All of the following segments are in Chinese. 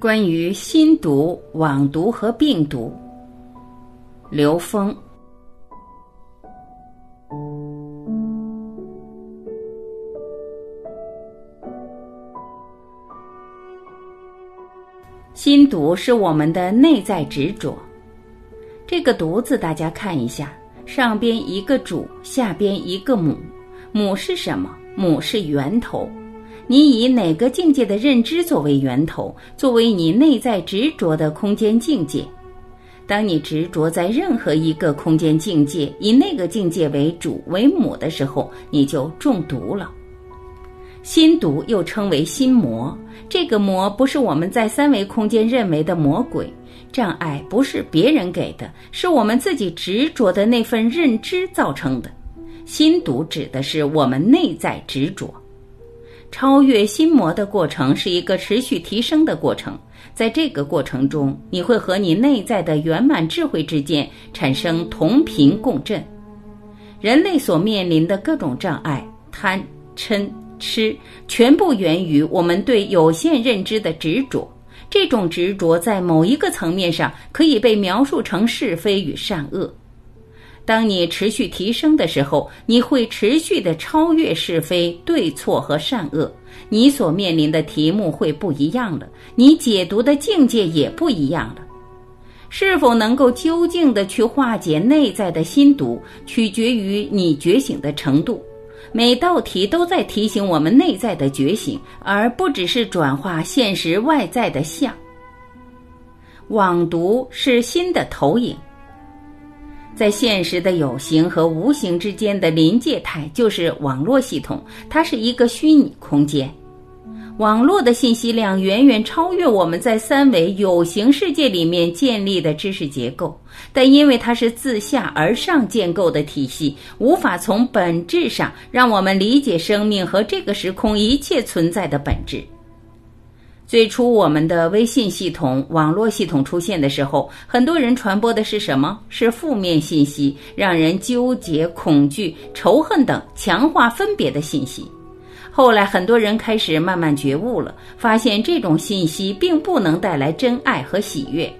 关于心毒、网毒和病毒，刘峰。心毒是我们的内在执着。这个“毒”字，大家看一下，上边一个主，下边一个母。母是什么？母是源头。你以哪个境界的认知作为源头，作为你内在执着的空间境界？当你执着在任何一个空间境界，以那个境界为主为母的时候，你就中毒了。心毒又称为心魔，这个魔不是我们在三维空间认为的魔鬼障碍，不是别人给的，是我们自己执着的那份认知造成的。心毒指的是我们内在执着。超越心魔的过程是一个持续提升的过程，在这个过程中，你会和你内在的圆满智慧之间产生同频共振。人类所面临的各种障碍，贪、嗔、痴，全部源于我们对有限认知的执着。这种执着在某一个层面上可以被描述成是非与善恶。当你持续提升的时候，你会持续的超越是非对错和善恶，你所面临的题目会不一样了，你解读的境界也不一样了。是否能够究竟的去化解内在的心毒，取决于你觉醒的程度。每道题都在提醒我们内在的觉醒，而不只是转化现实外在的相。网读是心的投影。在现实的有形和无形之间的临界态，就是网络系统，它是一个虚拟空间。网络的信息量远远超越我们在三维有形世界里面建立的知识结构，但因为它是自下而上建构的体系，无法从本质上让我们理解生命和这个时空一切存在的本质。最初，我们的微信系统、网络系统出现的时候，很多人传播的是什么？是负面信息，让人纠结、恐惧、仇恨等强化分别的信息。后来，很多人开始慢慢觉悟了，发现这种信息并不能带来真爱和喜悦。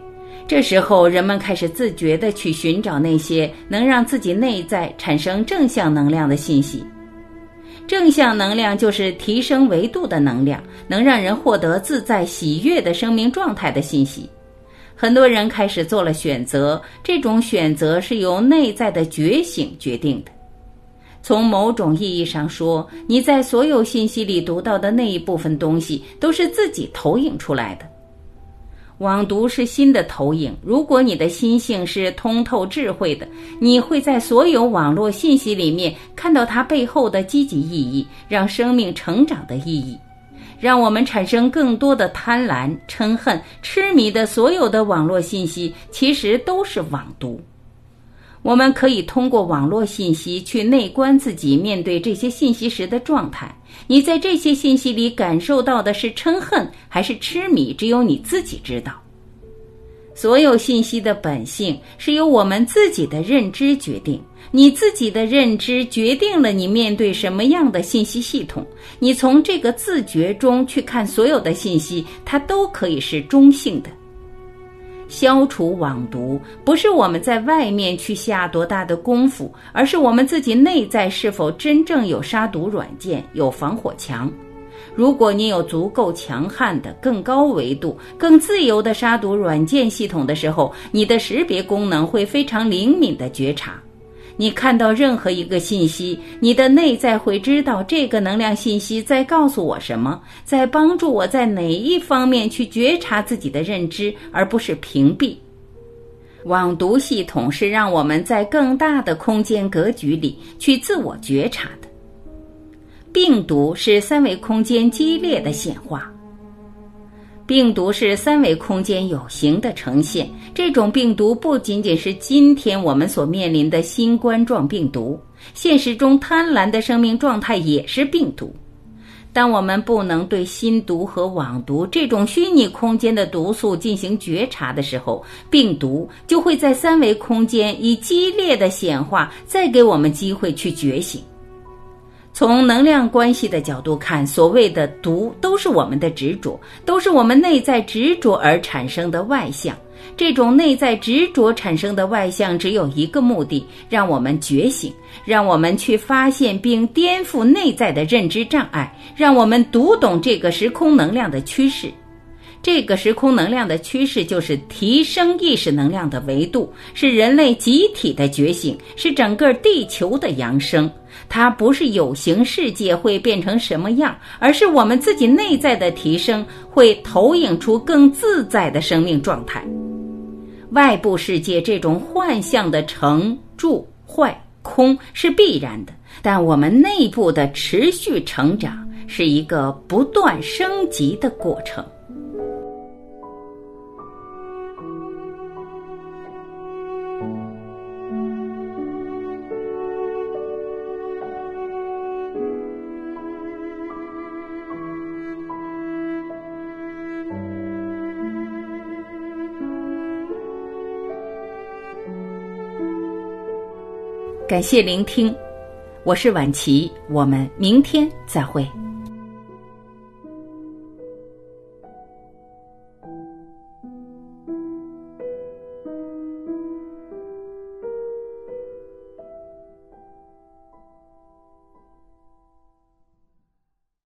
这时候，人们开始自觉地去寻找那些能让自己内在产生正向能量的信息。正向能量就是提升维度的能量，能让人获得自在喜悦的生命状态的信息。很多人开始做了选择，这种选择是由内在的觉醒决定的。从某种意义上说，你在所有信息里读到的那一部分东西，都是自己投影出来的。网读是心的投影。如果你的心性是通透智慧的，你会在所有网络信息里面看到它背后的积极意义，让生命成长的意义。让我们产生更多的贪婪、嗔恨、痴迷的所有的网络信息，其实都是网毒。我们可以通过网络信息去内观自己，面对这些信息时的状态。你在这些信息里感受到的是嗔恨还是痴迷，只有你自己知道。所有信息的本性是由我们自己的认知决定，你自己的认知决定了你面对什么样的信息系统。你从这个自觉中去看所有的信息，它都可以是中性的。消除网毒不是我们在外面去下多大的功夫，而是我们自己内在是否真正有杀毒软件、有防火墙。如果你有足够强悍的、更高维度、更自由的杀毒软件系统的时候，你的识别功能会非常灵敏的觉察。你看到任何一个信息，你的内在会知道这个能量信息在告诉我什么，在帮助我在哪一方面去觉察自己的认知，而不是屏蔽。网读系统是让我们在更大的空间格局里去自我觉察的。病毒是三维空间激烈的显化。病毒是三维空间有形的呈现。这种病毒不仅仅是今天我们所面临的新冠状病毒，现实中贪婪的生命状态也是病毒。当我们不能对心毒和网毒这种虚拟空间的毒素进行觉察的时候，病毒就会在三维空间以激烈的显化，再给我们机会去觉醒。从能量关系的角度看，所谓的毒都是我们的执着，都是我们内在执着而产生的外向。这种内在执着产生的外向，只有一个目的：让我们觉醒，让我们去发现并颠覆内在的认知障碍，让我们读懂这个时空能量的趋势。这个时空能量的趋势就是提升意识能量的维度，是人类集体的觉醒，是整个地球的扬升。它不是有形世界会变成什么样，而是我们自己内在的提升会投影出更自在的生命状态。外部世界这种幻象的成、住、坏、空是必然的，但我们内部的持续成长是一个不断升级的过程。感谢聆听，我是晚琪，我们明天再会。